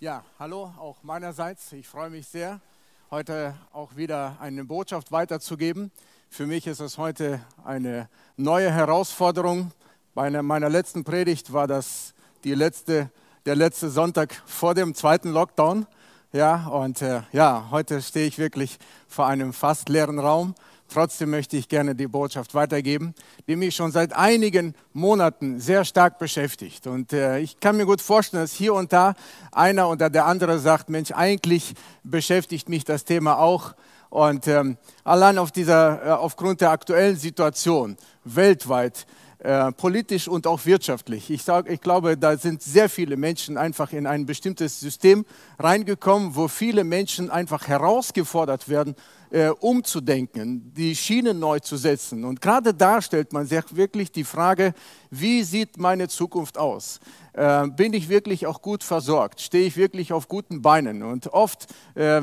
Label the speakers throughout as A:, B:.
A: Ja, hallo auch meinerseits. Ich freue mich sehr, heute auch wieder eine Botschaft weiterzugeben. Für mich ist es heute eine neue Herausforderung. Bei meiner letzten Predigt war das die letzte, der letzte Sonntag vor dem zweiten Lockdown. Ja, und äh, ja, heute stehe ich wirklich vor einem fast leeren Raum Trotzdem möchte ich gerne die Botschaft weitergeben, die mich schon seit einigen Monaten sehr stark beschäftigt. Und äh, ich kann mir gut vorstellen, dass hier und da einer oder der andere sagt, Mensch, eigentlich beschäftigt mich das Thema auch. Und ähm, allein auf dieser, äh, aufgrund der aktuellen Situation weltweit äh, politisch und auch wirtschaftlich. Ich, sag, ich glaube, da sind sehr viele Menschen einfach in ein bestimmtes System reingekommen, wo viele Menschen einfach herausgefordert werden, äh, umzudenken, die Schienen neu zu setzen. Und gerade da stellt man sich wirklich die Frage, wie sieht meine Zukunft aus? Äh, bin ich wirklich auch gut versorgt? Stehe ich wirklich auf guten Beinen? Und oft äh,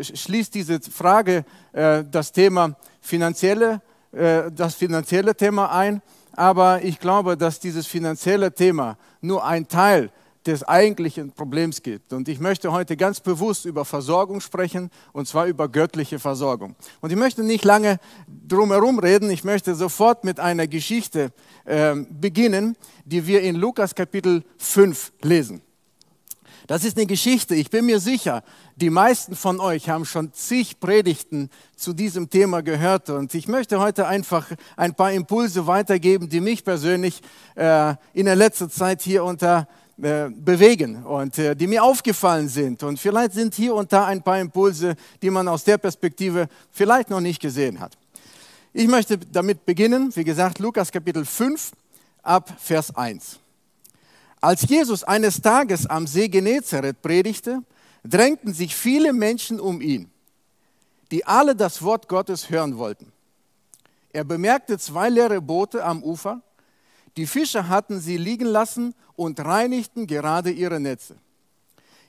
A: schließt diese Frage äh, das Thema finanzielle, das finanzielle Thema ein aber ich glaube, dass dieses finanzielle Thema nur ein Teil des eigentlichen Problems gibt. Und ich möchte heute ganz bewusst über Versorgung sprechen, und zwar über göttliche Versorgung. Und ich möchte nicht lange drum herum reden, ich möchte sofort mit einer Geschichte äh, beginnen, die wir in Lukas Kapitel 5 lesen. Das ist eine Geschichte, ich bin mir sicher, die meisten von euch haben schon zig Predigten zu diesem Thema gehört und ich möchte heute einfach ein paar Impulse weitergeben, die mich persönlich äh, in der letzten Zeit hier unter äh, bewegen und äh, die mir aufgefallen sind. Und vielleicht sind hier und da ein paar Impulse, die man aus der Perspektive vielleicht noch nicht gesehen hat. Ich möchte damit beginnen, wie gesagt, Lukas Kapitel 5 ab Vers 1. Als Jesus eines Tages am See Genezareth predigte, drängten sich viele Menschen um ihn, die alle das Wort Gottes hören wollten. Er bemerkte zwei leere Boote am Ufer. Die Fischer hatten sie liegen lassen und reinigten gerade ihre Netze.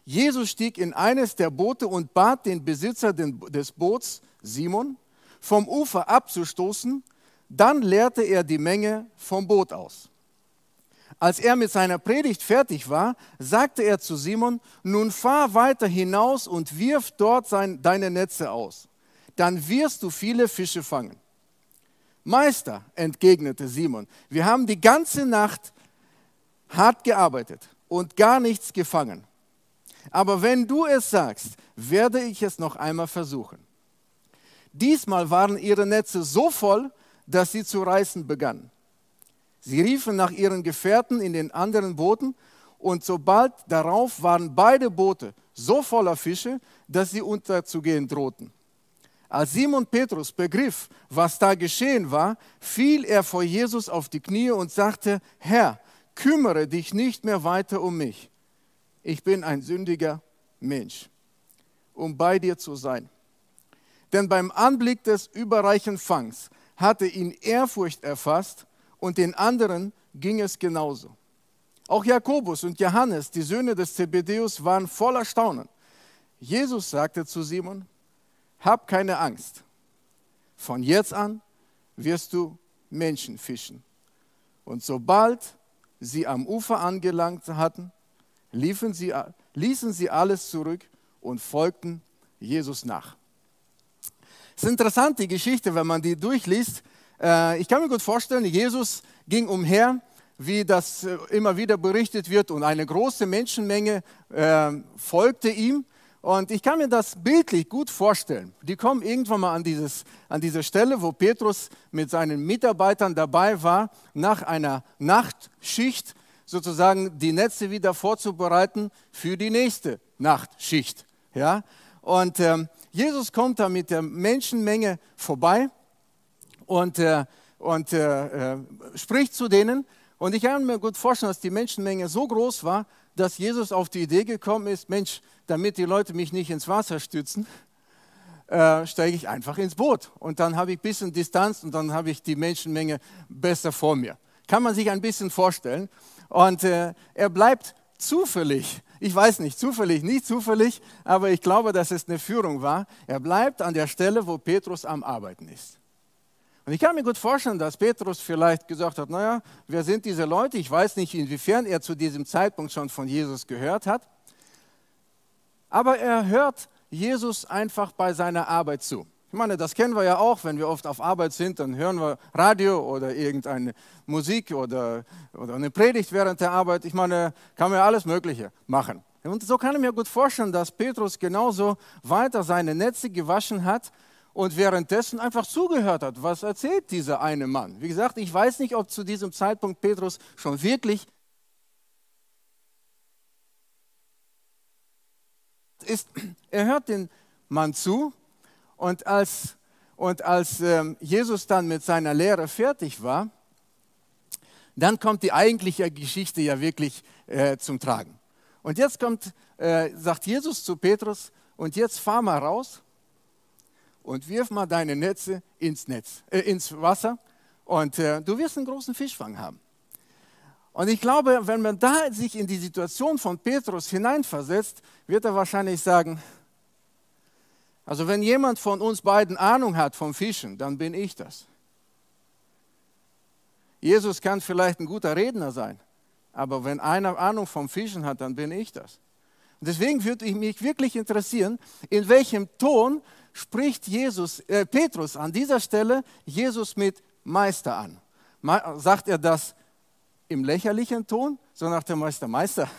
A: Jesus stieg in eines der Boote und bat den Besitzer des Boots, Simon, vom Ufer abzustoßen. Dann leerte er die Menge vom Boot aus. Als er mit seiner Predigt fertig war, sagte er zu Simon, nun fahr weiter hinaus und wirf dort sein, deine Netze aus. Dann wirst du viele Fische fangen. Meister, entgegnete Simon, wir haben die ganze Nacht hart gearbeitet und gar nichts gefangen. Aber wenn du es sagst, werde ich es noch einmal versuchen. Diesmal waren ihre Netze so voll, dass sie zu reißen begannen. Sie riefen nach ihren Gefährten in den anderen Booten und sobald darauf waren beide Boote so voller Fische, dass sie unterzugehen drohten. Als Simon Petrus begriff, was da geschehen war, fiel er vor Jesus auf die Knie und sagte, Herr, kümmere dich nicht mehr weiter um mich. Ich bin ein sündiger Mensch, um bei dir zu sein. Denn beim Anblick des überreichen Fangs hatte ihn Ehrfurcht erfasst und den anderen ging es genauso. Auch Jakobus und Johannes, die Söhne des Zebedeus, waren voller Staunen. Jesus sagte zu Simon, hab keine Angst. Von jetzt an wirst du Menschen fischen. Und sobald sie am Ufer angelangt hatten, sie, ließen sie alles zurück und folgten Jesus nach. Es ist eine interessante Geschichte, wenn man die durchliest. Äh, ich kann mir gut vorstellen, Jesus ging umher, wie das äh, immer wieder berichtet wird, und eine große Menschenmenge äh, folgte ihm. Und ich kann mir das bildlich gut vorstellen. Die kommen irgendwann mal an, dieses, an diese Stelle, wo Petrus mit seinen Mitarbeitern dabei war, nach einer Nachtschicht sozusagen die Netze wieder vorzubereiten für die nächste Nachtschicht. Ja? Und ähm, Jesus kommt da mit der Menschenmenge vorbei und, äh, und äh, äh, spricht zu denen. Und ich kann mir gut vorstellen, dass die Menschenmenge so groß war, dass Jesus auf die Idee gekommen ist, Mensch, damit die Leute mich nicht ins Wasser stützen, äh, steige ich einfach ins Boot. Und dann habe ich ein bisschen Distanz und dann habe ich die Menschenmenge besser vor mir. Kann man sich ein bisschen vorstellen. Und äh, er bleibt zufällig, ich weiß nicht, zufällig, nicht zufällig, aber ich glaube, dass es eine Führung war. Er bleibt an der Stelle, wo Petrus am Arbeiten ist. Und ich kann mir gut vorstellen, dass Petrus vielleicht gesagt hat, naja, wer sind diese Leute? Ich weiß nicht, inwiefern er zu diesem Zeitpunkt schon von Jesus gehört hat. aber er hört Jesus einfach bei seiner Arbeit zu. Ich meine, das kennen wir ja auch, wenn wir oft auf Arbeit sind, dann hören wir Radio oder irgendeine Musik oder, oder eine Predigt während der Arbeit. Ich meine, kann man ja alles Mögliche machen. Und so kann ich mir gut vorstellen, dass Petrus genauso weiter seine Netze gewaschen hat und währenddessen einfach zugehört hat. Was erzählt dieser eine Mann? Wie gesagt, ich weiß nicht, ob zu diesem Zeitpunkt Petrus schon wirklich ist. Er hört den Mann zu und als, und als ähm, Jesus dann mit seiner Lehre fertig war, dann kommt die eigentliche Geschichte ja wirklich äh, zum Tragen. Und jetzt kommt, äh, sagt Jesus zu Petrus, und jetzt fahr mal raus und wirf mal deine Netze ins Netz, äh, ins Wasser und äh, du wirst einen großen Fischfang haben. Und ich glaube, wenn man da sich in die Situation von Petrus hineinversetzt, wird er wahrscheinlich sagen, also wenn jemand von uns beiden Ahnung hat vom Fischen, dann bin ich das. Jesus kann vielleicht ein guter Redner sein, aber wenn einer Ahnung vom Fischen hat, dann bin ich das. Deswegen würde mich wirklich interessieren, in welchem Ton spricht Jesus, äh, Petrus an dieser Stelle Jesus mit Meister an. Sagt er das im lächerlichen Ton, so nach dem Meister, Meister,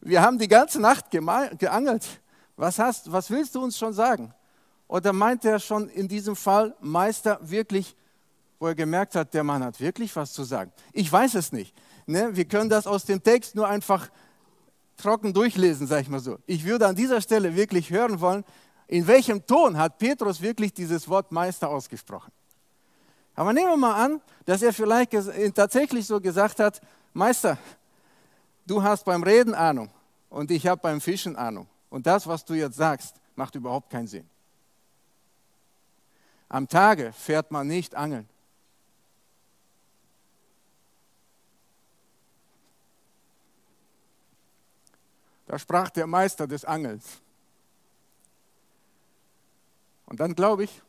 A: wir haben die ganze Nacht geangelt. Was, hast, was willst du uns schon sagen? Oder meint er schon in diesem Fall Meister wirklich, wo er gemerkt hat, der Mann hat wirklich was zu sagen? Ich weiß es nicht. Ne? Wir können das aus dem Text nur einfach trocken durchlesen, sage ich mal so. Ich würde an dieser Stelle wirklich hören wollen, in welchem Ton hat Petrus wirklich dieses Wort Meister ausgesprochen. Aber nehmen wir mal an, dass er vielleicht tatsächlich so gesagt hat, Meister, du hast beim Reden Ahnung und ich habe beim Fischen Ahnung. Und das, was du jetzt sagst, macht überhaupt keinen Sinn. Am Tage fährt man nicht angeln. Da sprach der Meister des Angelns. Und dann glaube ich,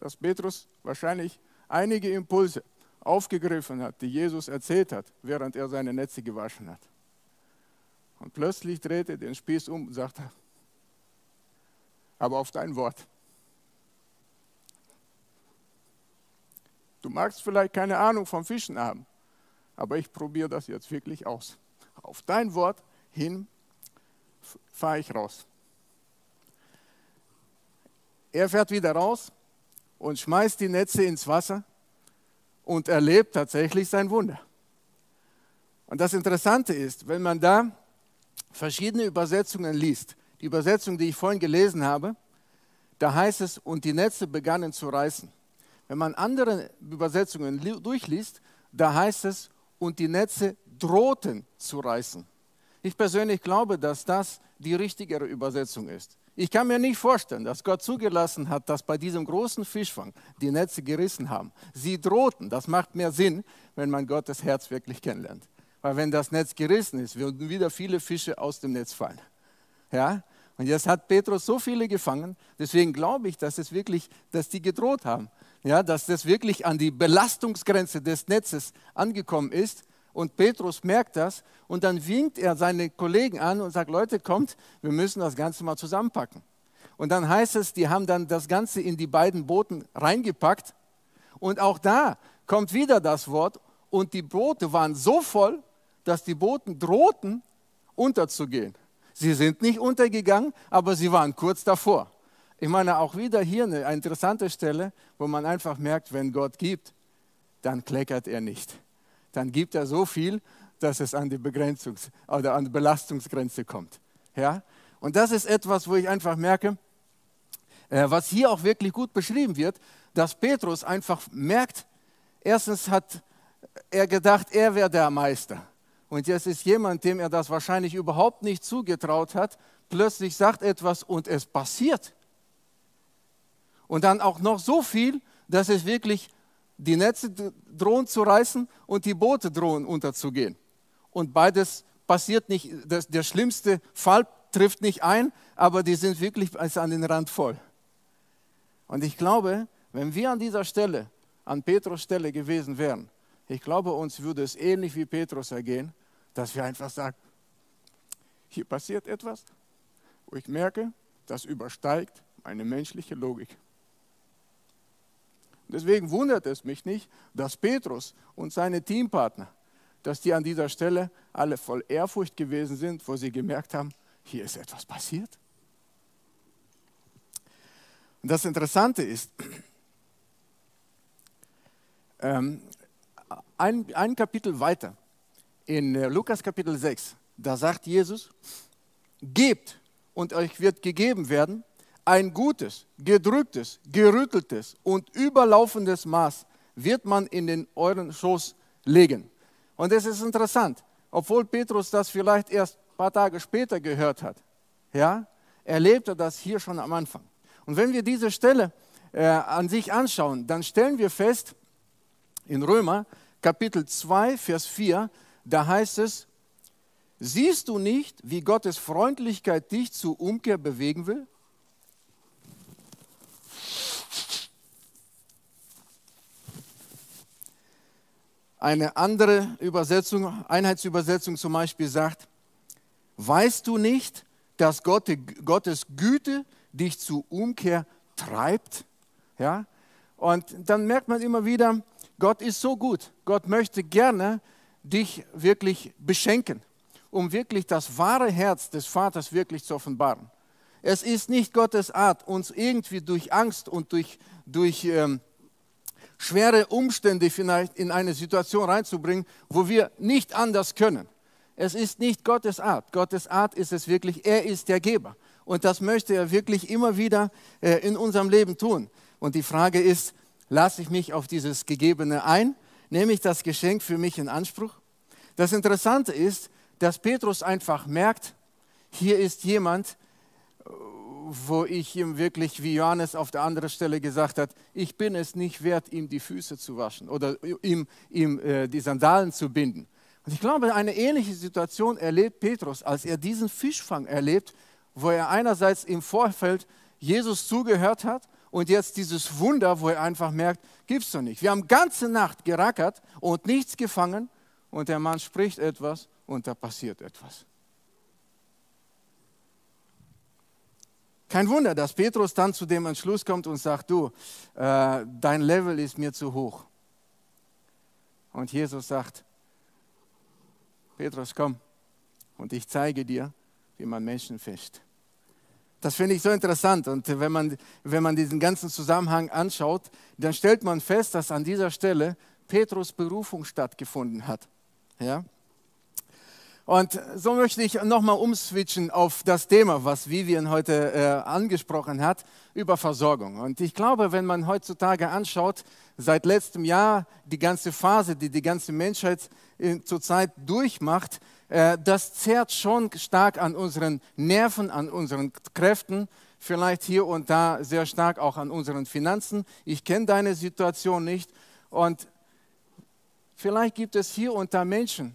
A: dass Petrus wahrscheinlich einige Impulse aufgegriffen hat, die Jesus erzählt hat, während er seine Netze gewaschen hat. Und plötzlich drehte er den Spieß um und sagte, aber auf dein Wort. Du magst vielleicht keine Ahnung vom Fischen haben, aber ich probiere das jetzt wirklich aus. Auf dein Wort hin fahre ich raus. Er fährt wieder raus und schmeißt die Netze ins Wasser und erlebt tatsächlich sein Wunder. Und das Interessante ist, wenn man da verschiedene Übersetzungen liest, die Übersetzung, die ich vorhin gelesen habe, da heißt es, und die Netze begannen zu reißen. Wenn man andere Übersetzungen durchliest, da heißt es, und die Netze drohten zu reißen. Ich persönlich glaube, dass das die richtigere Übersetzung ist. Ich kann mir nicht vorstellen, dass Gott zugelassen hat, dass bei diesem großen Fischfang die Netze gerissen haben. Sie drohten. Das macht mehr Sinn, wenn man Gottes Herz wirklich kennenlernt. Weil wenn das Netz gerissen ist, würden wieder viele Fische aus dem Netz fallen. Ja? Und jetzt hat Petrus so viele gefangen. Deswegen glaube ich, dass es wirklich, dass die gedroht haben. Ja, dass das wirklich an die Belastungsgrenze des Netzes angekommen ist und Petrus merkt das und dann winkt er seine Kollegen an und sagt, Leute, kommt, wir müssen das Ganze mal zusammenpacken. Und dann heißt es, die haben dann das Ganze in die beiden Booten reingepackt. Und auch da kommt wieder das Wort. Und die Boote waren so voll, dass die Booten drohten, unterzugehen. Sie sind nicht untergegangen, aber sie waren kurz davor. Ich meine, auch wieder hier eine interessante Stelle, wo man einfach merkt, wenn Gott gibt, dann kleckert er nicht dann gibt er so viel, dass es an die Begrenzungs- oder an die Belastungsgrenze kommt. Ja? Und das ist etwas, wo ich einfach merke, äh, was hier auch wirklich gut beschrieben wird, dass Petrus einfach merkt, erstens hat er gedacht, er wäre der Meister. Und jetzt ist jemand, dem er das wahrscheinlich überhaupt nicht zugetraut hat, plötzlich sagt etwas und es passiert. Und dann auch noch so viel, dass es wirklich die Netze drohen zu reißen und die Boote drohen unterzugehen. Und beides passiert nicht, das, der schlimmste Fall trifft nicht ein, aber die sind wirklich an den Rand voll. Und ich glaube, wenn wir an dieser Stelle, an Petrus Stelle gewesen wären, ich glaube, uns würde es ähnlich wie Petrus ergehen, dass wir einfach sagen, hier passiert etwas, wo ich merke, das übersteigt meine menschliche Logik. Deswegen wundert es mich nicht, dass Petrus und seine Teampartner, dass die an dieser Stelle alle voll Ehrfurcht gewesen sind, wo sie gemerkt haben, hier ist etwas passiert. Und das Interessante ist, ähm, ein, ein Kapitel weiter, in äh, Lukas Kapitel 6, da sagt Jesus, gebt und euch wird gegeben werden ein gutes, gedrücktes, gerütteltes und überlaufendes Maß wird man in den euren Schoß legen. Und es ist interessant, obwohl Petrus das vielleicht erst ein paar Tage später gehört hat, ja, erlebte das hier schon am Anfang. Und wenn wir diese Stelle äh, an sich anschauen, dann stellen wir fest, in Römer Kapitel 2, Vers 4, da heißt es, siehst du nicht, wie Gottes Freundlichkeit dich zur Umkehr bewegen will? Eine andere Übersetzung, Einheitsübersetzung zum Beispiel sagt, weißt du nicht, dass Gott, Gottes Güte dich zur Umkehr treibt? Ja? Und dann merkt man immer wieder, Gott ist so gut. Gott möchte gerne dich wirklich beschenken, um wirklich das wahre Herz des Vaters wirklich zu offenbaren. Es ist nicht Gottes Art, uns irgendwie durch Angst und durch, durch ähm, schwere Umstände vielleicht in eine Situation reinzubringen, wo wir nicht anders können. Es ist nicht Gottes Art. Gottes Art ist es wirklich, er ist der Geber. Und das möchte er wirklich immer wieder äh, in unserem Leben tun. Und die Frage ist, lasse ich mich auf dieses Gegebene ein? Nehme ich das Geschenk für mich in Anspruch? Das Interessante ist, dass Petrus einfach merkt, hier ist jemand, wo ich ihm wirklich, wie Johannes auf der anderen Stelle gesagt hat, ich bin es nicht wert, ihm die Füße zu waschen oder ihm, ihm äh, die Sandalen zu binden. Und ich glaube, eine ähnliche Situation erlebt Petrus, als er diesen Fischfang erlebt, wo er einerseits im Vorfeld Jesus zugehört hat und jetzt dieses Wunder, wo er einfach merkt, gibt's doch nicht. Wir haben ganze Nacht gerackert und nichts gefangen und der Mann spricht etwas und da passiert etwas. Kein Wunder, dass Petrus dann zu dem Entschluss kommt und sagt, du, äh, dein Level ist mir zu hoch. Und Jesus sagt, Petrus, komm und ich zeige dir, wie man Menschen fischt. Das finde ich so interessant. Und wenn man, wenn man diesen ganzen Zusammenhang anschaut, dann stellt man fest, dass an dieser Stelle Petrus Berufung stattgefunden hat. Ja? Und so möchte ich nochmal umswitchen auf das Thema, was Vivian heute äh, angesprochen hat, über Versorgung. Und ich glaube, wenn man heutzutage anschaut, seit letztem Jahr die ganze Phase, die die ganze Menschheit äh, zurzeit durchmacht, äh, das zerrt schon stark an unseren Nerven, an unseren Kräften, vielleicht hier und da sehr stark auch an unseren Finanzen. Ich kenne deine Situation nicht und vielleicht gibt es hier und da Menschen,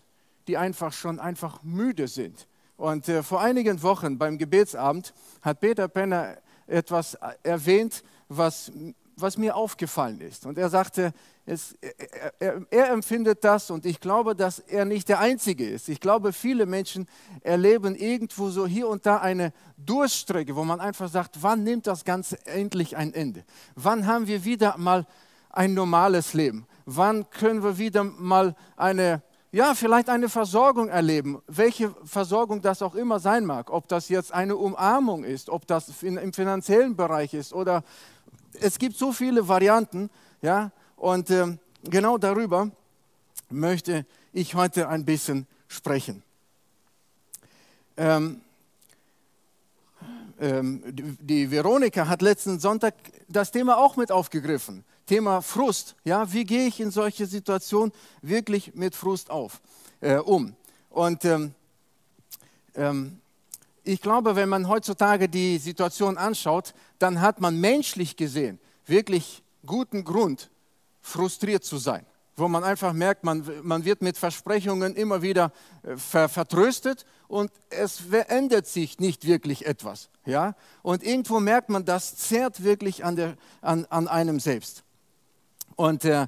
A: die einfach schon einfach müde sind. Und äh, vor einigen Wochen beim Gebetsabend hat Peter Penner etwas erwähnt, was, was mir aufgefallen ist. Und er sagte, es, er, er, er, empfindet das und ich glaube, dass er nicht der Einzige ist. Ich glaube, viele Menschen erleben irgendwo so hier und da eine Durststrecke, wo man einfach sagt, wann nimmt das Ganze endlich ein Ende? Wann haben wir wieder mal ein normales Leben? Wann können wir wieder mal eine ja, vielleicht eine Versorgung erleben, welche Versorgung das auch immer sein mag, ob das jetzt eine Umarmung ist, ob das im finanziellen Bereich ist oder es gibt so viele Varianten, ja, und äh, genau darüber möchte ich heute ein bisschen sprechen. Ähm, ähm, die Veronika hat letzten Sonntag das Thema auch mit aufgegriffen. Thema Frust. Ja, wie gehe ich in solche Situationen wirklich mit Frust auf, äh, um? Und ähm, ähm, ich glaube, wenn man heutzutage die Situation anschaut, dann hat man menschlich gesehen wirklich guten Grund, frustriert zu sein wo man einfach merkt, man, man wird mit Versprechungen immer wieder äh, ver, vertröstet und es verändert sich nicht wirklich etwas. Ja? Und irgendwo merkt man, das zehrt wirklich an, der, an, an einem selbst. Und äh,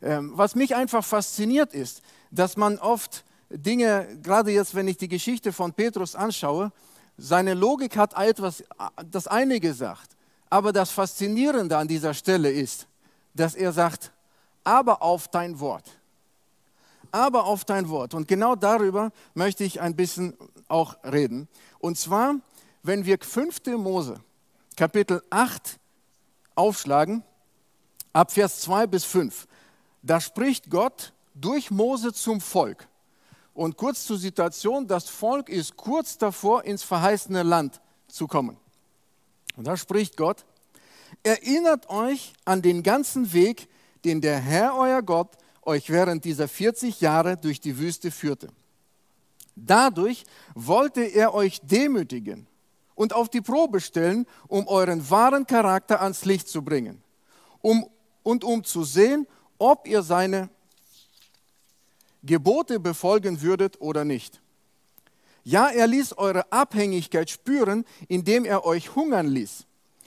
A: äh, was mich einfach fasziniert ist, dass man oft Dinge, gerade jetzt, wenn ich die Geschichte von Petrus anschaue, seine Logik hat etwas, das eine gesagt. Aber das Faszinierende an dieser Stelle ist, dass er sagt, aber auf dein Wort. Aber auf dein Wort. Und genau darüber möchte ich ein bisschen auch reden. Und zwar, wenn wir 5. Mose, Kapitel 8 aufschlagen, ab Vers 2 bis 5, da spricht Gott durch Mose zum Volk. Und kurz zur Situation, das Volk ist kurz davor, ins verheißene Land zu kommen. Und da spricht Gott, erinnert euch an den ganzen Weg, den der Herr, euer Gott, euch während dieser 40 Jahre durch die Wüste führte. Dadurch wollte er euch demütigen und auf die Probe stellen, um euren wahren Charakter ans Licht zu bringen um, und um zu sehen, ob ihr seine Gebote befolgen würdet oder nicht. Ja, er ließ eure Abhängigkeit spüren, indem er euch hungern ließ.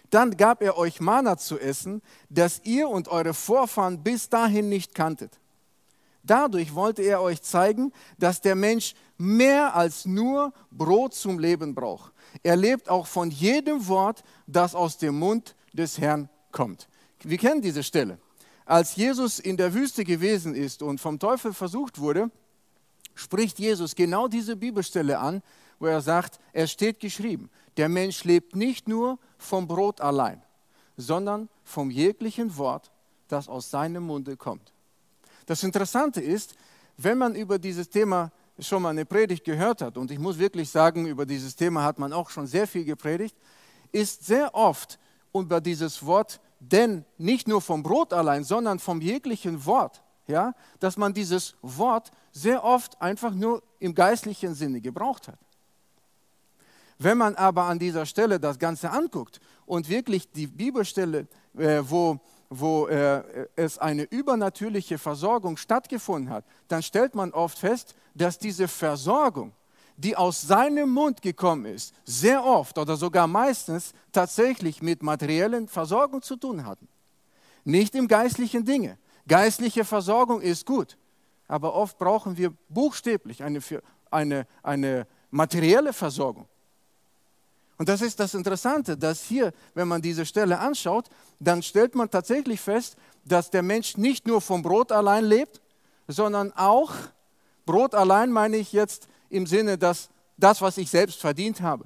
A: Dann gab er euch Mana zu essen, das ihr und eure Vorfahren bis dahin nicht kanntet. Dadurch wollte er euch zeigen, dass der Mensch mehr als nur Brot zum Leben braucht. Er lebt auch von jedem Wort, das aus dem Mund des Herrn kommt. Wir kennen diese Stelle als Jesus in der Wüste gewesen ist und vom Teufel versucht wurde, spricht Jesus genau diese Bibelstelle an, wo er sagt, es steht geschrieben, der Mensch lebt nicht nur vom Brot allein, sondern vom jeglichen Wort, das aus seinem Munde kommt. Das Interessante ist, wenn man über dieses Thema schon mal eine Predigt gehört hat, und ich muss wirklich sagen, über dieses Thema hat man auch schon sehr viel gepredigt, ist sehr oft über dieses Wort denn nicht nur vom Brot allein, sondern vom jeglichen Wort, ja, dass man dieses Wort sehr oft einfach nur im geistlichen Sinne gebraucht hat. Wenn man aber an dieser Stelle das Ganze anguckt und wirklich die Bibelstelle, äh, wo, wo äh, es eine übernatürliche Versorgung stattgefunden hat, dann stellt man oft fest, dass diese Versorgung die aus seinem Mund gekommen ist, sehr oft oder sogar meistens tatsächlich mit materiellen Versorgung zu tun hatten. Nicht im geistlichen Dinge. Geistliche Versorgung ist gut, aber oft brauchen wir buchstäblich eine, eine, eine materielle Versorgung. Und das ist das Interessante, dass hier, wenn man diese Stelle anschaut, dann stellt man tatsächlich fest, dass der Mensch nicht nur vom Brot allein lebt, sondern auch, Brot allein meine ich jetzt im Sinne, dass das, was ich selbst verdient habe,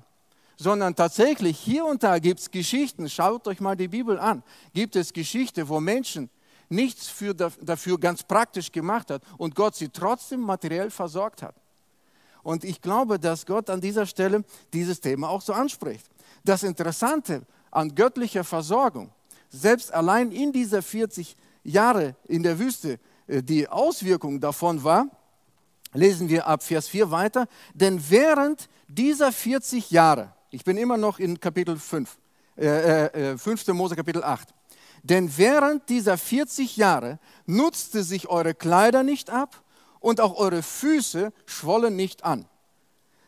A: sondern tatsächlich hier und da gibt es Geschichten, schaut euch mal die Bibel an, gibt es Geschichten, wo Menschen nichts für, dafür ganz praktisch gemacht hat und Gott sie trotzdem materiell versorgt hat. Und ich glaube, dass Gott an dieser Stelle dieses Thema auch so anspricht. Das Interessante an göttlicher Versorgung, selbst allein in dieser 40 Jahre in der Wüste, äh, die Auswirkung davon war, lesen wir ab Vers 4 weiter, denn während dieser 40 Jahre, ich bin immer noch in Kapitel 5, äh, äh, 5. Äh, Mose Kapitel 8, denn während dieser 40 Jahre nutzte sich eure Kleider nicht ab und auch eure Füße schwollen nicht an.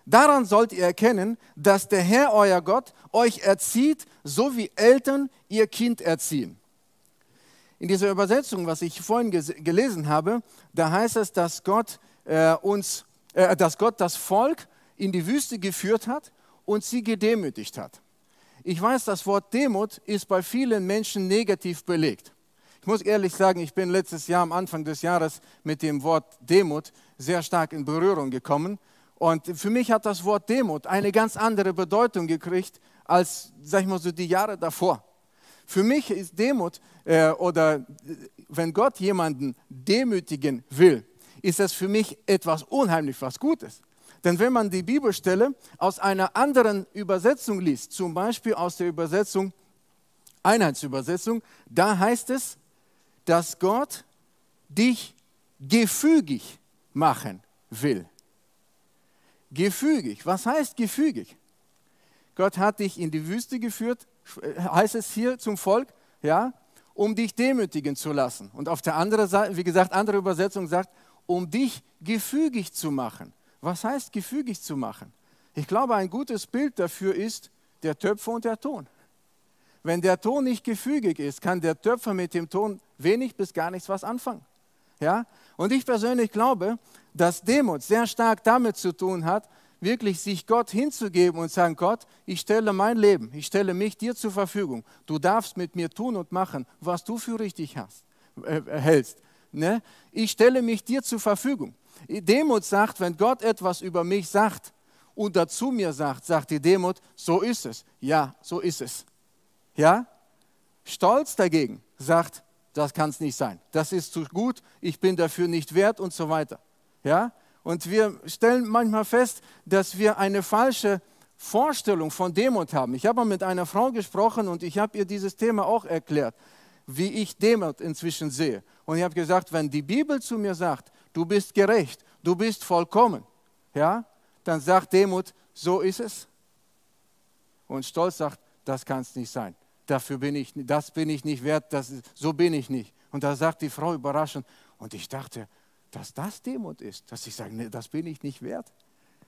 A: Daran sollt ihr erkennen, dass der Herr euer Gott euch erzieht, so wie Eltern ihr Kind erziehen. In dieser Übersetzung, was ich vorhin gelesen habe, da heißt es, dass Gott äh, uns, äh, dass Gott das Volk in die Wüste geführt hat und sie gedemütigt hat. Ich weiß, das Wort Demut ist bei vielen Menschen negativ belegt. Ich muss ehrlich sagen, ich bin letztes Jahr am Anfang des Jahres mit dem Wort Demut sehr stark in Berührung gekommen. Und für mich hat das Wort Demut eine ganz andere Bedeutung gekriegt als, sag ich mal so, die Jahre davor. Für mich ist Demut äh, oder äh, wenn Gott jemanden demütigen will, ist das für mich etwas unheimlich was Gutes. Denn wenn man die Bibelstelle aus einer anderen Übersetzung liest, zum Beispiel aus der Übersetzung, Einheitsübersetzung, da heißt es, dass Gott dich gefügig machen will. Gefügig. Was heißt gefügig? Gott hat dich in die Wüste geführt, heißt es hier zum Volk, ja, um dich demütigen zu lassen. Und auf der anderen Seite, wie gesagt, andere Übersetzung sagt, um dich gefügig zu machen. Was heißt gefügig zu machen? Ich glaube, ein gutes Bild dafür ist der Töpfer und der Ton. Wenn der Ton nicht gefügig ist, kann der Töpfer mit dem Ton wenig bis gar nichts was anfangen. Ja? Und ich persönlich glaube, dass Demut sehr stark damit zu tun hat, wirklich sich Gott hinzugeben und sagen, Gott, ich stelle mein Leben, ich stelle mich dir zur Verfügung. Du darfst mit mir tun und machen, was du für richtig hast, äh, hältst. Ne? Ich stelle mich dir zur Verfügung. Demut sagt, wenn Gott etwas über mich sagt und dazu mir sagt, sagt die Demut, so ist es. Ja, so ist es. Ja? Stolz dagegen sagt, das kann es nicht sein. Das ist zu gut, ich bin dafür nicht wert und so weiter. Ja? Und wir stellen manchmal fest, dass wir eine falsche Vorstellung von Demut haben. Ich habe mal mit einer Frau gesprochen und ich habe ihr dieses Thema auch erklärt, wie ich Demut inzwischen sehe. Und ich habe gesagt, wenn die Bibel zu mir sagt, du bist gerecht, du bist vollkommen, ja, dann sagt Demut, so ist es. Und Stolz sagt, das kann es nicht sein. Dafür bin ich, das bin ich nicht wert, das, so bin ich nicht. Und da sagt die Frau überraschend, und ich dachte, dass das Demut ist, dass ich sage, nee, das bin ich nicht wert.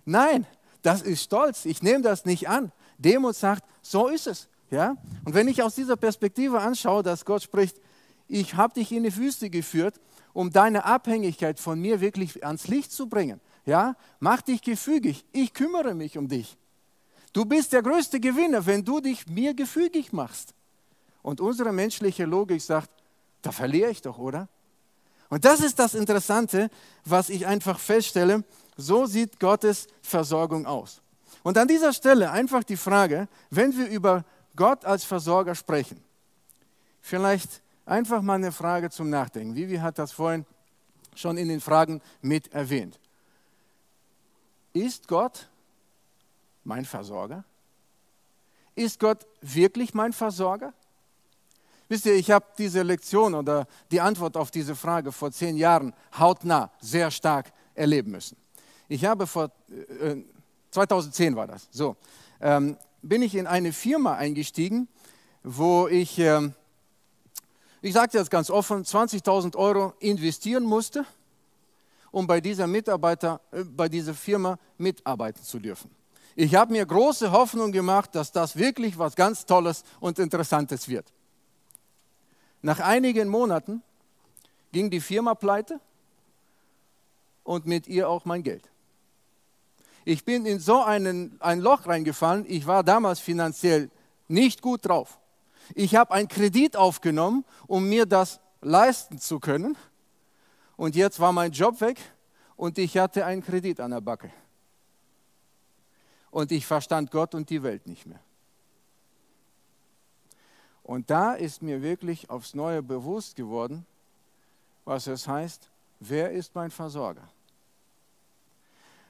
A: Nein, das ist Stolz. Ich nehme das nicht an. Demut sagt, so ist es. Ja? Und wenn ich aus dieser Perspektive anschaue, dass Gott spricht, ich habe dich in die Wüste geführt, um deine Abhängigkeit von mir wirklich ans Licht zu bringen. Ja? Mach dich gefügig. Ich kümmere mich um dich. Du bist der größte Gewinner, wenn du dich mir gefügig machst. Und unsere menschliche Logik sagt, da verliere ich doch, oder? Und das ist das Interessante, was ich einfach feststelle. So sieht Gottes Versorgung aus. Und an dieser Stelle einfach die Frage, wenn wir über Gott als Versorger sprechen, vielleicht einfach mal eine Frage zum Nachdenken. Vivi hat das vorhin schon in den Fragen mit erwähnt. Ist Gott mein Versorger? Ist Gott wirklich mein Versorger? Wisst ihr, ich habe diese Lektion oder die Antwort auf diese Frage vor zehn Jahren hautnah sehr stark erleben müssen. Ich habe vor, äh, 2010 war das, so, ähm, bin ich in eine Firma eingestiegen, wo ich, äh, ich sage jetzt ganz offen, 20.000 Euro investieren musste, um bei dieser Mitarbeiter, äh, bei dieser Firma mitarbeiten zu dürfen. Ich habe mir große Hoffnung gemacht, dass das wirklich was ganz Tolles und Interessantes wird. Nach einigen Monaten ging die Firma pleite und mit ihr auch mein Geld. Ich bin in so einen, ein Loch reingefallen. Ich war damals finanziell nicht gut drauf. Ich habe einen Kredit aufgenommen, um mir das leisten zu können. Und jetzt war mein Job weg und ich hatte einen Kredit an der Backe und ich verstand Gott und die Welt nicht mehr. Und da ist mir wirklich aufs Neue bewusst geworden, was es heißt, wer ist mein Versorger?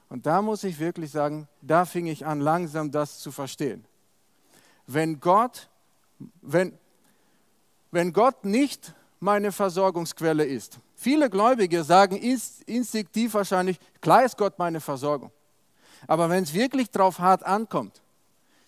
A: Und da muss ich wirklich sagen, da fing ich an, langsam das zu verstehen. Wenn Gott, wenn, wenn Gott nicht meine Versorgungsquelle ist, viele Gläubige sagen instinktiv wahrscheinlich, klar ist Gott meine Versorgung. Aber wenn es wirklich drauf hart ankommt,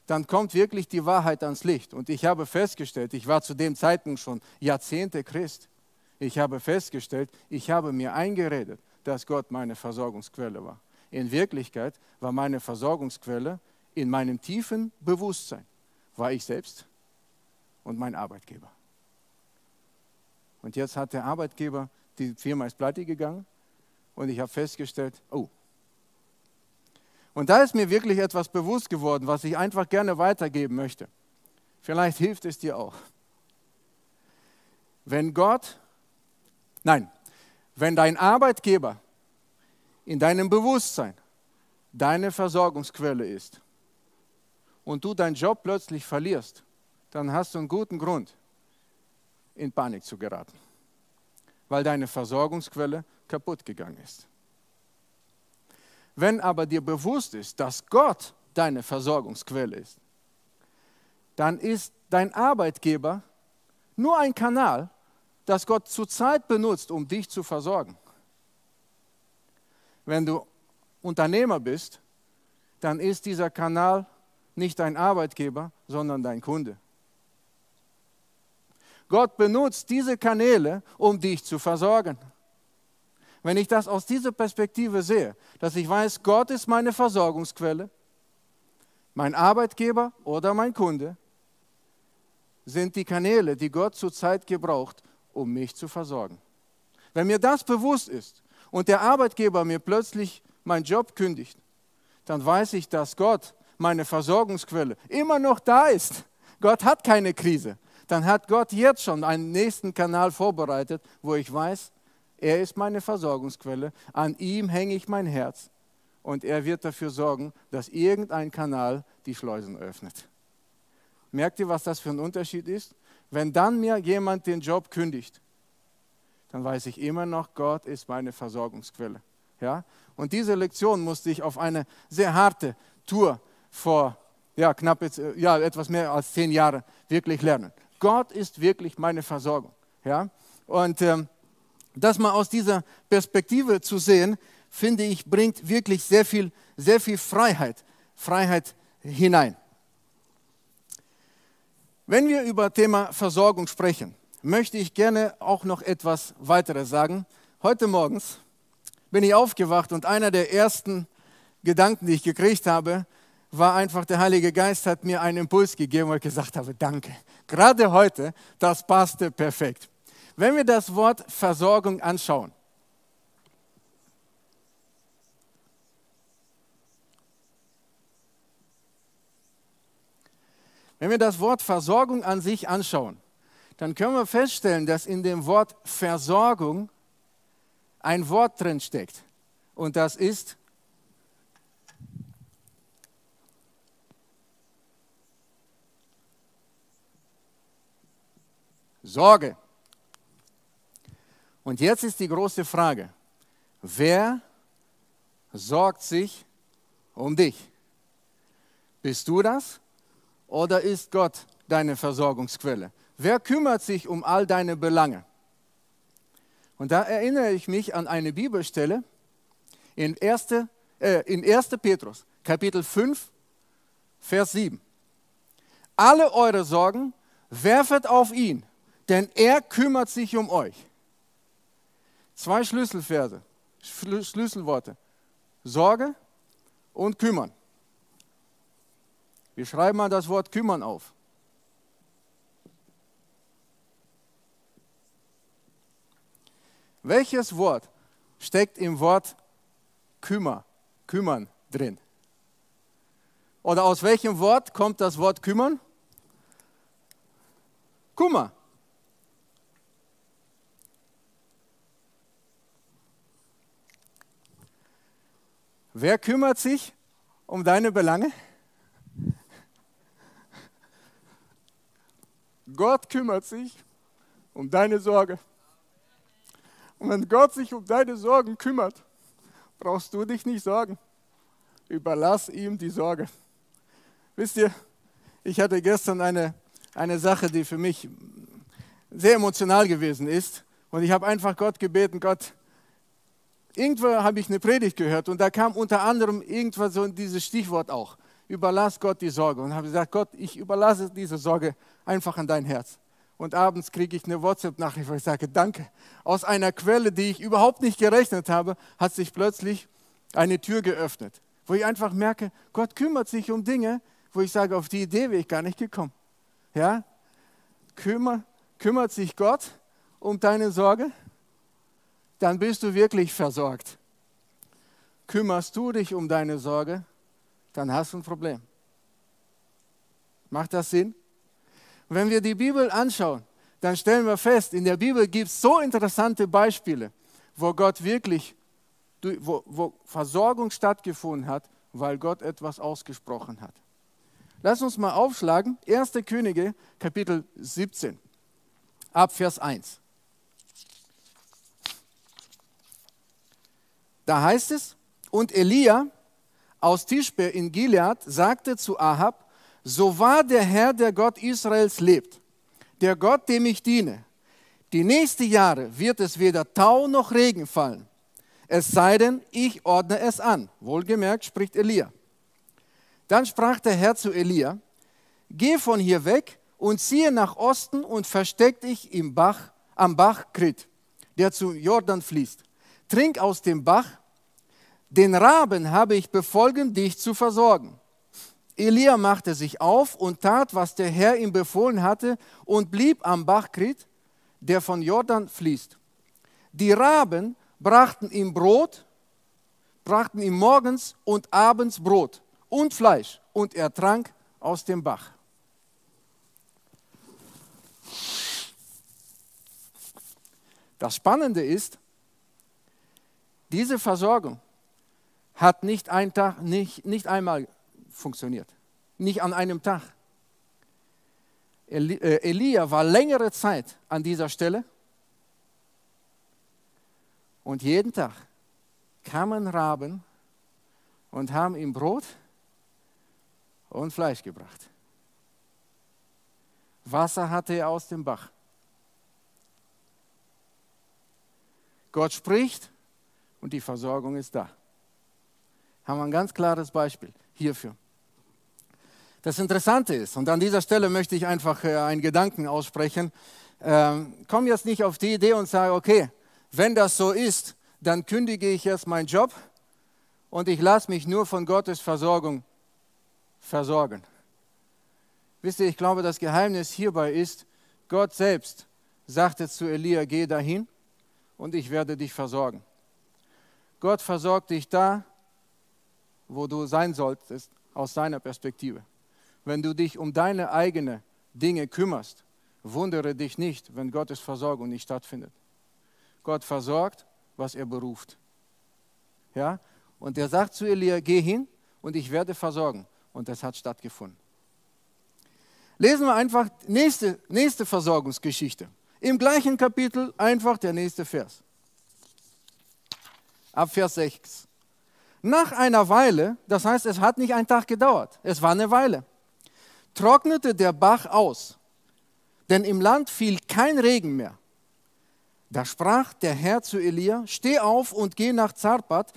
A: dann kommt wirklich die Wahrheit ans Licht. Und ich habe festgestellt, ich war zu dem Zeitpunkt schon Jahrzehnte Christ. Ich habe festgestellt, ich habe mir eingeredet, dass Gott meine Versorgungsquelle war. In Wirklichkeit war meine Versorgungsquelle in meinem tiefen Bewusstsein, war ich selbst und mein Arbeitgeber. Und jetzt hat der Arbeitgeber, die Firma ist pleite gegangen und ich habe festgestellt, oh, und da ist mir wirklich etwas bewusst geworden, was ich einfach gerne weitergeben möchte. Vielleicht hilft es dir auch. Wenn Gott, nein, wenn dein Arbeitgeber in deinem Bewusstsein deine Versorgungsquelle ist und du deinen Job plötzlich verlierst, dann hast du einen guten Grund, in Panik zu geraten, weil deine Versorgungsquelle kaputt gegangen ist. Wenn aber dir bewusst ist, dass Gott deine Versorgungsquelle ist, dann ist dein Arbeitgeber nur ein Kanal, das Gott zurzeit benutzt, um dich zu versorgen. Wenn du Unternehmer bist, dann ist dieser Kanal nicht dein Arbeitgeber, sondern dein Kunde. Gott benutzt diese Kanäle, um dich zu versorgen. Wenn ich das aus dieser Perspektive sehe, dass ich weiß, Gott ist meine Versorgungsquelle, mein Arbeitgeber oder mein Kunde, sind die Kanäle, die Gott zurzeit gebraucht, um mich zu versorgen. Wenn mir das bewusst ist und der Arbeitgeber mir plötzlich meinen Job kündigt, dann weiß ich, dass Gott, meine Versorgungsquelle, immer noch da ist. Gott hat keine Krise. Dann hat Gott jetzt schon einen nächsten Kanal vorbereitet, wo ich weiß, er ist meine Versorgungsquelle, an ihm hänge ich mein Herz und er wird dafür sorgen, dass irgendein Kanal die Schleusen öffnet. Merkt ihr, was das für ein Unterschied ist? Wenn dann mir jemand den Job kündigt, dann weiß ich immer noch, Gott ist meine Versorgungsquelle. Ja? Und diese Lektion musste ich auf eine sehr harte Tour vor ja, knapp jetzt, ja, etwas mehr als zehn Jahren wirklich lernen. Gott ist wirklich meine Versorgung. Ja? Und ähm, das mal aus dieser Perspektive zu sehen, finde ich, bringt wirklich sehr viel, sehr viel Freiheit, Freiheit hinein. Wenn wir über Thema Versorgung sprechen, möchte ich gerne auch noch etwas weiteres sagen. Heute morgens bin ich aufgewacht und einer der ersten Gedanken, die ich gekriegt habe, war einfach, der Heilige Geist hat mir einen Impuls gegeben, wo ich gesagt habe, danke. Gerade heute, das passte perfekt. Wenn wir das Wort Versorgung anschauen, Wenn wir das Wort Versorgung an sich anschauen, dann können wir feststellen, dass in dem Wort Versorgung ein Wort drin steckt. Und das ist Sorge. Und jetzt ist die große Frage, wer sorgt sich um dich? Bist du das oder ist Gott deine Versorgungsquelle? Wer kümmert sich um all deine Belange? Und da erinnere ich mich an eine Bibelstelle in 1. Äh, in 1. Petrus, Kapitel 5, Vers 7. Alle eure Sorgen werfet auf ihn, denn er kümmert sich um euch. Zwei Schlüsselverse, Schlüsselworte. Sorge und kümmern. Wir schreiben mal das Wort kümmern auf. Welches Wort steckt im Wort kümmer, kümmern drin? Oder aus welchem Wort kommt das Wort kümmern? Kummer. Wer kümmert sich um deine Belange? Gott kümmert sich um deine Sorge. Und wenn Gott sich um deine Sorgen kümmert, brauchst du dich nicht sorgen. Überlass ihm die Sorge. Wisst ihr, ich hatte gestern eine, eine Sache, die für mich sehr emotional gewesen ist. Und ich habe einfach Gott gebeten, Gott, irgendwo habe ich eine Predigt gehört und da kam unter anderem irgendwas so dieses Stichwort auch. Überlass Gott die Sorge. Und habe gesagt, Gott, ich überlasse diese Sorge einfach an dein Herz. Und abends kriege ich eine WhatsApp-Nachricht, wo ich sage, danke. Aus einer Quelle, die ich überhaupt nicht gerechnet habe, hat sich plötzlich eine Tür geöffnet, wo ich einfach merke, Gott kümmert sich um Dinge, wo ich sage, auf die Idee wäre ich gar nicht gekommen. Ja? Kümmer, kümmert sich Gott um deine Sorge? Dann bist du wirklich versorgt. Kümmerst du dich um deine Sorge? Dann hast du ein Problem. Macht das Sinn? Wenn wir die Bibel anschauen, dann stellen wir fest, in der Bibel gibt es so interessante Beispiele, wo Gott wirklich, wo, wo Versorgung stattgefunden hat, weil Gott etwas ausgesprochen hat. Lass uns mal aufschlagen, 1. Könige, Kapitel 17, ab Vers 1. Da heißt es, und Elia aus Tischbe in Gilead sagte zu Ahab, so wahr der Herr, der Gott Israels lebt, der Gott, dem ich diene, die nächsten Jahre wird es weder Tau noch Regen fallen, es sei denn, ich ordne es an. Wohlgemerkt spricht Elia. Dann sprach der Herr zu Elia, geh von hier weg und ziehe nach Osten und versteck dich im Bach, am Bach Krit, der zu Jordan fließt. Trink aus dem Bach, den Raben habe ich befolgen, dich zu versorgen. Elia machte sich auf und tat, was der Herr ihm befohlen hatte und blieb am Bach Krit, der von Jordan fließt. Die Raben brachten ihm Brot, brachten ihm morgens und abends Brot und Fleisch und er trank aus dem Bach. Das Spannende ist, diese Versorgung hat nicht, ein Tag, nicht, nicht einmal funktioniert, nicht an einem Tag. Äh, Elia war längere Zeit an dieser Stelle und jeden Tag kamen Raben und haben ihm Brot und Fleisch gebracht. Wasser hatte er aus dem Bach. Gott spricht und die Versorgung ist da. Haben wir ein ganz klares Beispiel hierfür. Das Interessante ist, und an dieser Stelle möchte ich einfach äh, einen Gedanken aussprechen, ähm, komm jetzt nicht auf die Idee und sage, okay, wenn das so ist, dann kündige ich jetzt meinen Job und ich lasse mich nur von Gottes Versorgung versorgen. Wisst ihr, ich glaube, das Geheimnis hierbei ist, Gott selbst sagte zu Elia, geh dahin und ich werde dich versorgen. Gott versorgt dich da, wo du sein solltest, aus seiner Perspektive. Wenn du dich um deine eigenen Dinge kümmerst, wundere dich nicht, wenn Gottes Versorgung nicht stattfindet. Gott versorgt, was er beruft. Ja? Und er sagt zu Elia, geh hin und ich werde versorgen. Und das hat stattgefunden. Lesen wir einfach nächste, nächste Versorgungsgeschichte. Im gleichen Kapitel einfach der nächste Vers. Ab Vers 6. Nach einer Weile, das heißt, es hat nicht einen Tag gedauert, es war eine Weile, trocknete der Bach aus, denn im Land fiel kein Regen mehr. Da sprach der Herr zu Elia, steh auf und geh nach Zarpat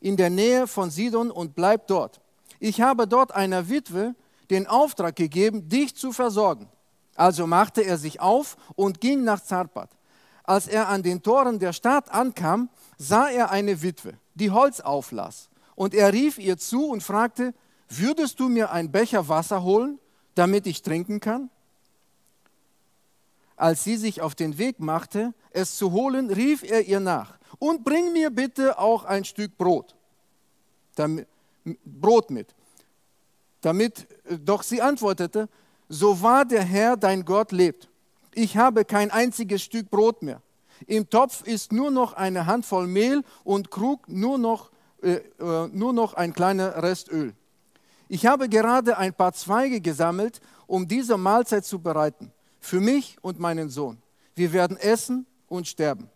A: in der Nähe von Sidon und bleib dort. Ich habe dort einer Witwe den Auftrag gegeben, dich zu versorgen. Also machte er sich auf und ging nach Zarpat. Als er an den Toren der Stadt ankam, sah er eine Witwe, die Holz auflas. Und er rief ihr zu und fragte, würdest du mir einen Becher Wasser holen, damit ich trinken kann? Als sie sich auf den Weg machte, es zu holen, rief er ihr nach, und bring mir bitte auch ein Stück Brot, damit, Brot mit. Damit, doch sie antwortete, so wahr der Herr, dein Gott, lebt. Ich habe kein einziges Stück Brot mehr. Im Topf ist nur noch eine Handvoll Mehl und Krug nur noch, äh, äh, nur noch ein kleiner Rest Öl. Ich habe gerade ein paar Zweige gesammelt, um diese Mahlzeit zu bereiten, für mich und meinen Sohn. Wir werden essen und sterben.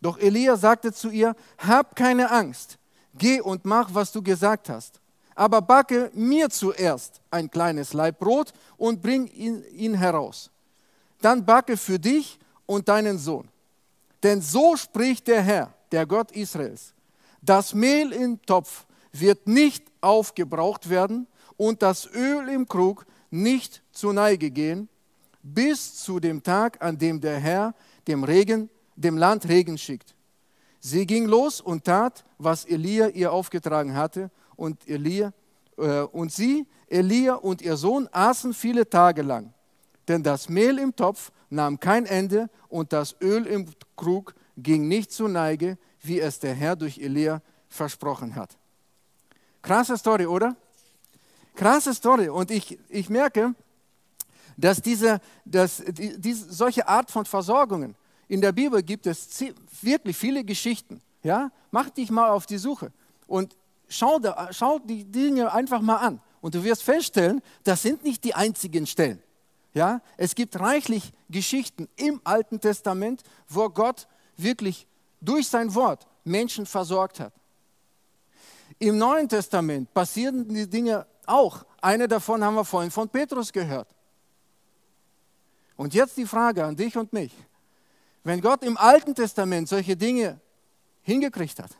A: Doch Elia sagte zu ihr, hab keine Angst, geh und mach, was du gesagt hast aber backe mir zuerst ein kleines Laib Brot und bring ihn, ihn heraus. Dann backe für dich und deinen Sohn. Denn so spricht der Herr, der Gott Israels. Das Mehl im Topf wird nicht aufgebraucht werden und das Öl im Krug nicht zur Neige gehen, bis zu dem Tag, an dem der Herr dem, Regen, dem Land Regen schickt. Sie ging los und tat, was Elia ihr aufgetragen hatte, und Elia äh, und sie, Elia und ihr Sohn aßen viele Tage lang, denn das Mehl im Topf nahm kein Ende und das Öl im Krug ging nicht zur Neige, wie es der Herr durch Elia versprochen hat. Krasse Story, oder? Krasse Story. Und ich, ich merke, dass, diese, dass die, diese, solche Art von Versorgungen in der Bibel gibt es wirklich viele Geschichten. Ja? Mach dich mal auf die Suche. Und schau, da, schau die Dinge einfach mal an und du wirst feststellen, das sind nicht die einzigen Stellen. Ja, es gibt reichlich Geschichten im Alten Testament, wo Gott wirklich durch sein Wort Menschen versorgt hat. Im Neuen Testament passieren die Dinge auch. Eine davon haben wir vorhin von Petrus gehört. Und jetzt die Frage an dich und mich. Wenn Gott im Alten Testament solche Dinge hingekriegt hat,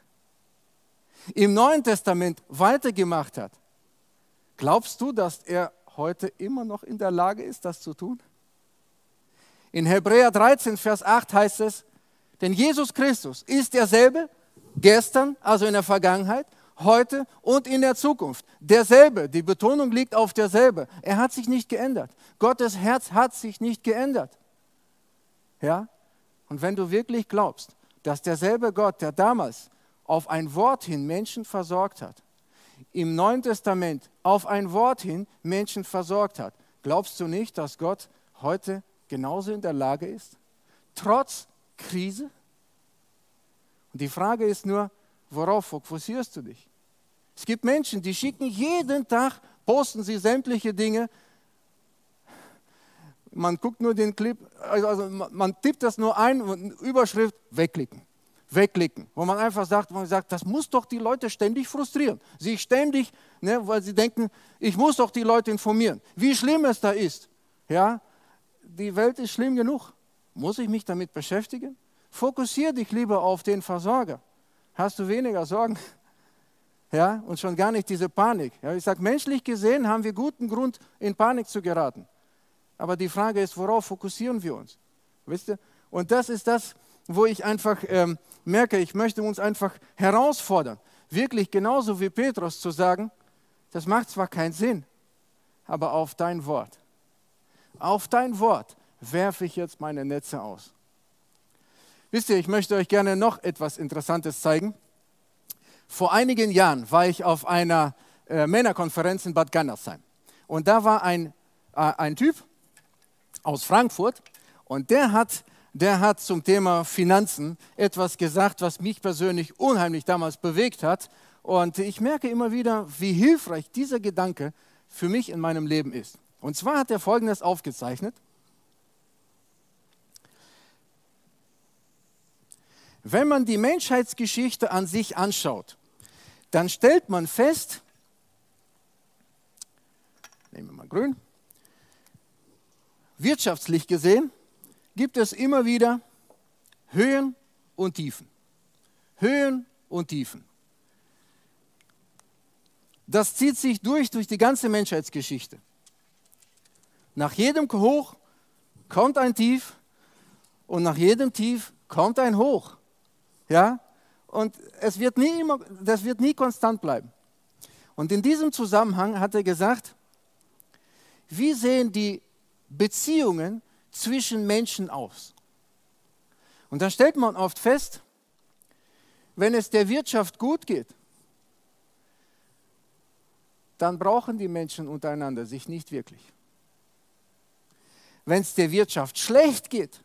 A: im Neuen Testament weitergemacht hat, glaubst du, dass er heute immer noch in der Lage ist, das zu tun? In Hebräer 13, Vers 8 heißt es, denn Jesus Christus ist derselbe, gestern, also in der Vergangenheit, heute und in der Zukunft. Derselbe, die Betonung liegt auf derselbe. Er hat sich nicht geändert. Gottes Herz hat sich nicht geändert. Ja? Und wenn du wirklich glaubst, dass derselbe Gott, der damals auf ein Wort hin Menschen versorgt hat, im Neuen Testament auf ein Wort hin Menschen versorgt hat, glaubst du nicht, dass Gott heute genauso in der Lage ist? Trotz Krise? Und die Frage ist nur, worauf fokussierst du dich? Es gibt Menschen, die schicken jeden Tag, posten sie sämtliche Dinge. Man guckt nur den Clip, also man tippt das nur ein und Überschrift wegklicken. Wegklicken, wo man einfach sagt, man sagt, das muss doch die Leute ständig frustrieren. Sie ständig, ne, weil sie denken, ich muss doch die Leute informieren, wie schlimm es da ist. Ja, die Welt ist schlimm genug. Muss ich mich damit beschäftigen? Fokussiere dich lieber auf den Versorger. Hast du weniger Sorgen? Ja, und schon gar nicht diese Panik. Ja, ich sage, menschlich gesehen haben wir guten Grund, in Panik zu geraten. Aber die Frage ist, worauf fokussieren wir uns? Wisst ihr? Und das ist das, wo ich einfach ähm, merke, ich möchte uns einfach herausfordern, wirklich genauso wie Petrus zu sagen, das macht zwar keinen Sinn, aber auf dein Wort, auf dein Wort werfe ich jetzt meine Netze aus. Wisst ihr, ich möchte euch gerne noch etwas Interessantes zeigen. Vor einigen Jahren war ich auf einer äh, Männerkonferenz in Bad Gandersheim. Und da war ein, äh, ein Typ aus Frankfurt und der hat, der hat zum Thema Finanzen etwas gesagt, was mich persönlich unheimlich damals bewegt hat. Und ich merke immer wieder, wie hilfreich dieser Gedanke für mich in meinem Leben ist. Und zwar hat er Folgendes aufgezeichnet. Wenn man die Menschheitsgeschichte an sich anschaut, dann stellt man fest, nehmen wir mal grün, wirtschaftlich gesehen gibt es immer wieder Höhen und Tiefen. Höhen und Tiefen. Das zieht sich durch, durch die ganze Menschheitsgeschichte. Nach jedem Hoch kommt ein Tief und nach jedem Tief kommt ein Hoch. Ja? Und es wird nie immer, das wird nie konstant bleiben. Und in diesem Zusammenhang hat er gesagt, wie sehen die Beziehungen zwischen Menschen aus? Und da stellt man oft fest, wenn es der Wirtschaft gut geht, dann brauchen die Menschen untereinander sich nicht wirklich. Wenn es der Wirtschaft schlecht geht,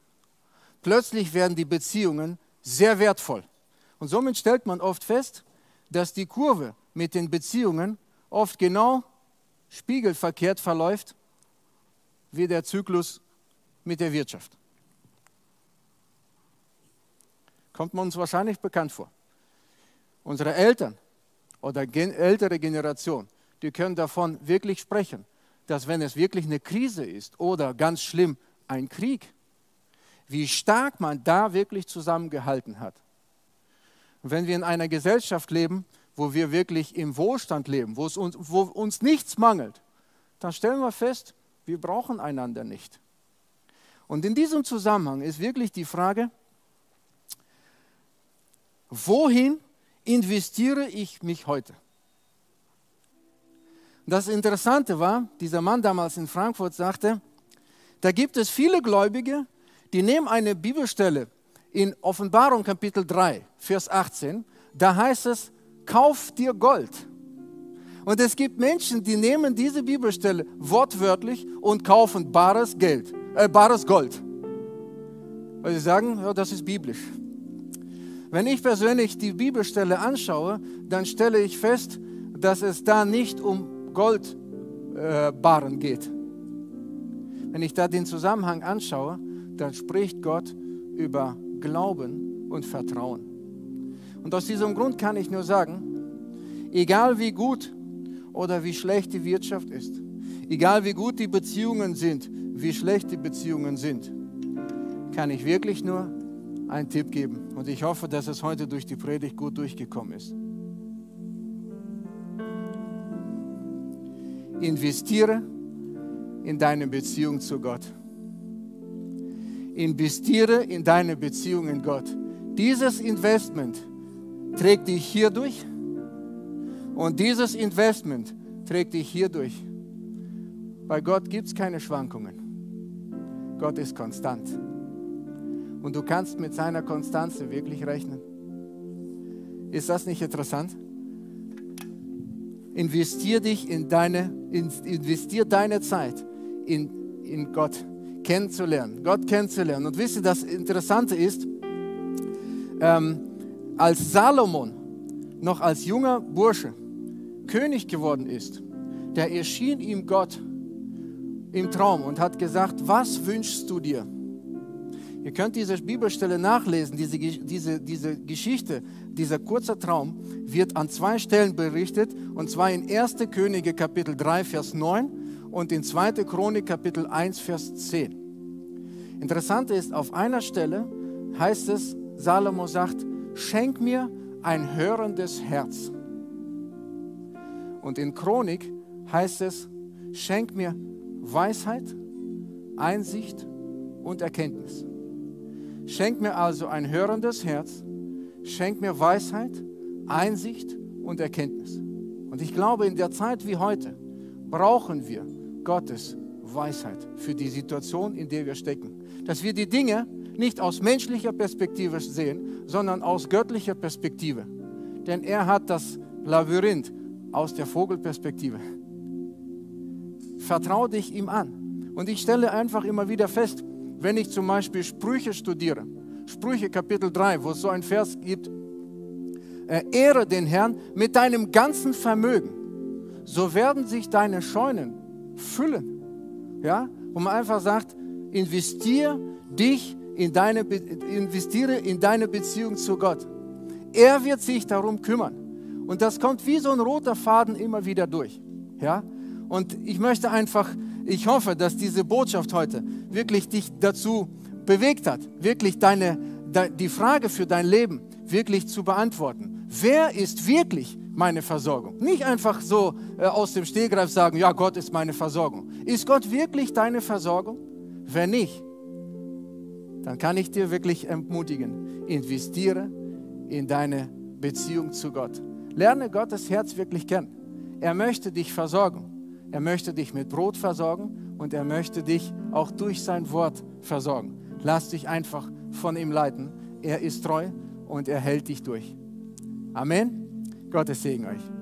A: plötzlich werden die Beziehungen sehr wertvoll. Und somit stellt man oft fest, dass die Kurve mit den Beziehungen oft genau spiegelverkehrt verläuft wie der Zyklus mit der Wirtschaft. Kommt man uns wahrscheinlich bekannt vor. Unsere Eltern oder gen ältere Generation, die können davon wirklich sprechen, dass wenn es wirklich eine Krise ist oder ganz schlimm ein Krieg, wie stark man da wirklich zusammengehalten hat. Und wenn wir in einer Gesellschaft leben, wo wir wirklich im Wohlstand leben, wo, es uns, wo uns nichts mangelt, dann stellen wir fest, wir brauchen einander nicht. Und in diesem Zusammenhang ist wirklich die Frage, wohin investiere ich mich heute? Das Interessante war, dieser Mann damals in Frankfurt sagte, da gibt es viele Gläubige, die nehmen eine Bibelstelle in Offenbarung Kapitel 3, Vers 18. Da heißt es, kauf dir Gold. Und es gibt Menschen, die nehmen diese Bibelstelle wortwörtlich und kaufen bares Geld, äh, bares Gold. Weil sie sagen, ja, das ist biblisch. Wenn ich persönlich die Bibelstelle anschaue, dann stelle ich fest, dass es da nicht um Goldbarren äh, geht. Wenn ich da den Zusammenhang anschaue, dann spricht Gott über Glauben und Vertrauen. Und aus diesem Grund kann ich nur sagen, egal wie gut oder wie schlecht die Wirtschaft ist, egal wie gut die Beziehungen sind, wie schlecht die Beziehungen sind, kann ich wirklich nur einen Tipp geben. Und ich hoffe, dass es heute durch die Predigt gut durchgekommen ist. Investiere in deine Beziehung zu Gott investiere in deine Beziehung in Gott. Dieses Investment trägt dich hier durch und dieses Investment trägt dich hier durch. Bei Gott gibt es keine Schwankungen. Gott ist konstant. und du kannst mit seiner Konstanze wirklich rechnen. Ist das nicht interessant? Investier dich in deine, investier deine Zeit in, in Gott kennenzulernen, Gott kennenzulernen. Und wisst ihr, das Interessante ist, ähm, als Salomon noch als junger Bursche König geworden ist, da erschien ihm Gott im Traum und hat gesagt, was wünschst du dir? Ihr könnt diese Bibelstelle nachlesen, diese, diese, diese Geschichte, dieser kurze Traum wird an zwei Stellen berichtet, und zwar in 1. Könige Kapitel 3, Vers 9 und in 2. Chronik Kapitel 1, Vers 10. Interessant ist, auf einer Stelle heißt es, Salomo sagt, schenk mir ein hörendes Herz. Und in Chronik heißt es, schenk mir Weisheit, Einsicht und Erkenntnis. Schenk mir also ein hörendes Herz, schenk mir Weisheit, Einsicht und Erkenntnis. Und ich glaube, in der Zeit wie heute brauchen wir Gottes Weisheit für die Situation, in der wir stecken. Dass wir die Dinge nicht aus menschlicher Perspektive sehen, sondern aus göttlicher Perspektive. Denn er hat das Labyrinth aus der Vogelperspektive. Vertraue dich ihm an. Und ich stelle einfach immer wieder fest, wenn ich zum Beispiel Sprüche studiere, Sprüche Kapitel 3, wo es so ein Vers gibt, äh, ehre den Herrn mit deinem ganzen Vermögen, so werden sich deine Scheunen füllen. Ja, wo man einfach sagt, investiere dich in deine, investiere in deine Beziehung zu Gott. Er wird sich darum kümmern. Und das kommt wie so ein roter Faden immer wieder durch. Ja? Und ich möchte einfach, ich hoffe, dass diese Botschaft heute wirklich dich dazu bewegt hat, wirklich deine, die Frage für dein Leben wirklich zu beantworten. Wer ist wirklich meine Versorgung? Nicht einfach so äh, aus dem Stehgreif sagen, ja, Gott ist meine Versorgung. Ist Gott wirklich deine Versorgung? Wenn nicht, dann kann ich dir wirklich ermutigen, investiere in deine Beziehung zu Gott. Lerne Gottes Herz wirklich kennen. Er möchte dich versorgen. Er möchte dich mit Brot versorgen und er möchte dich auch durch sein Wort versorgen. Lass dich einfach von ihm leiten. Er ist treu und er hält dich durch. Amen. Gottes Segen euch.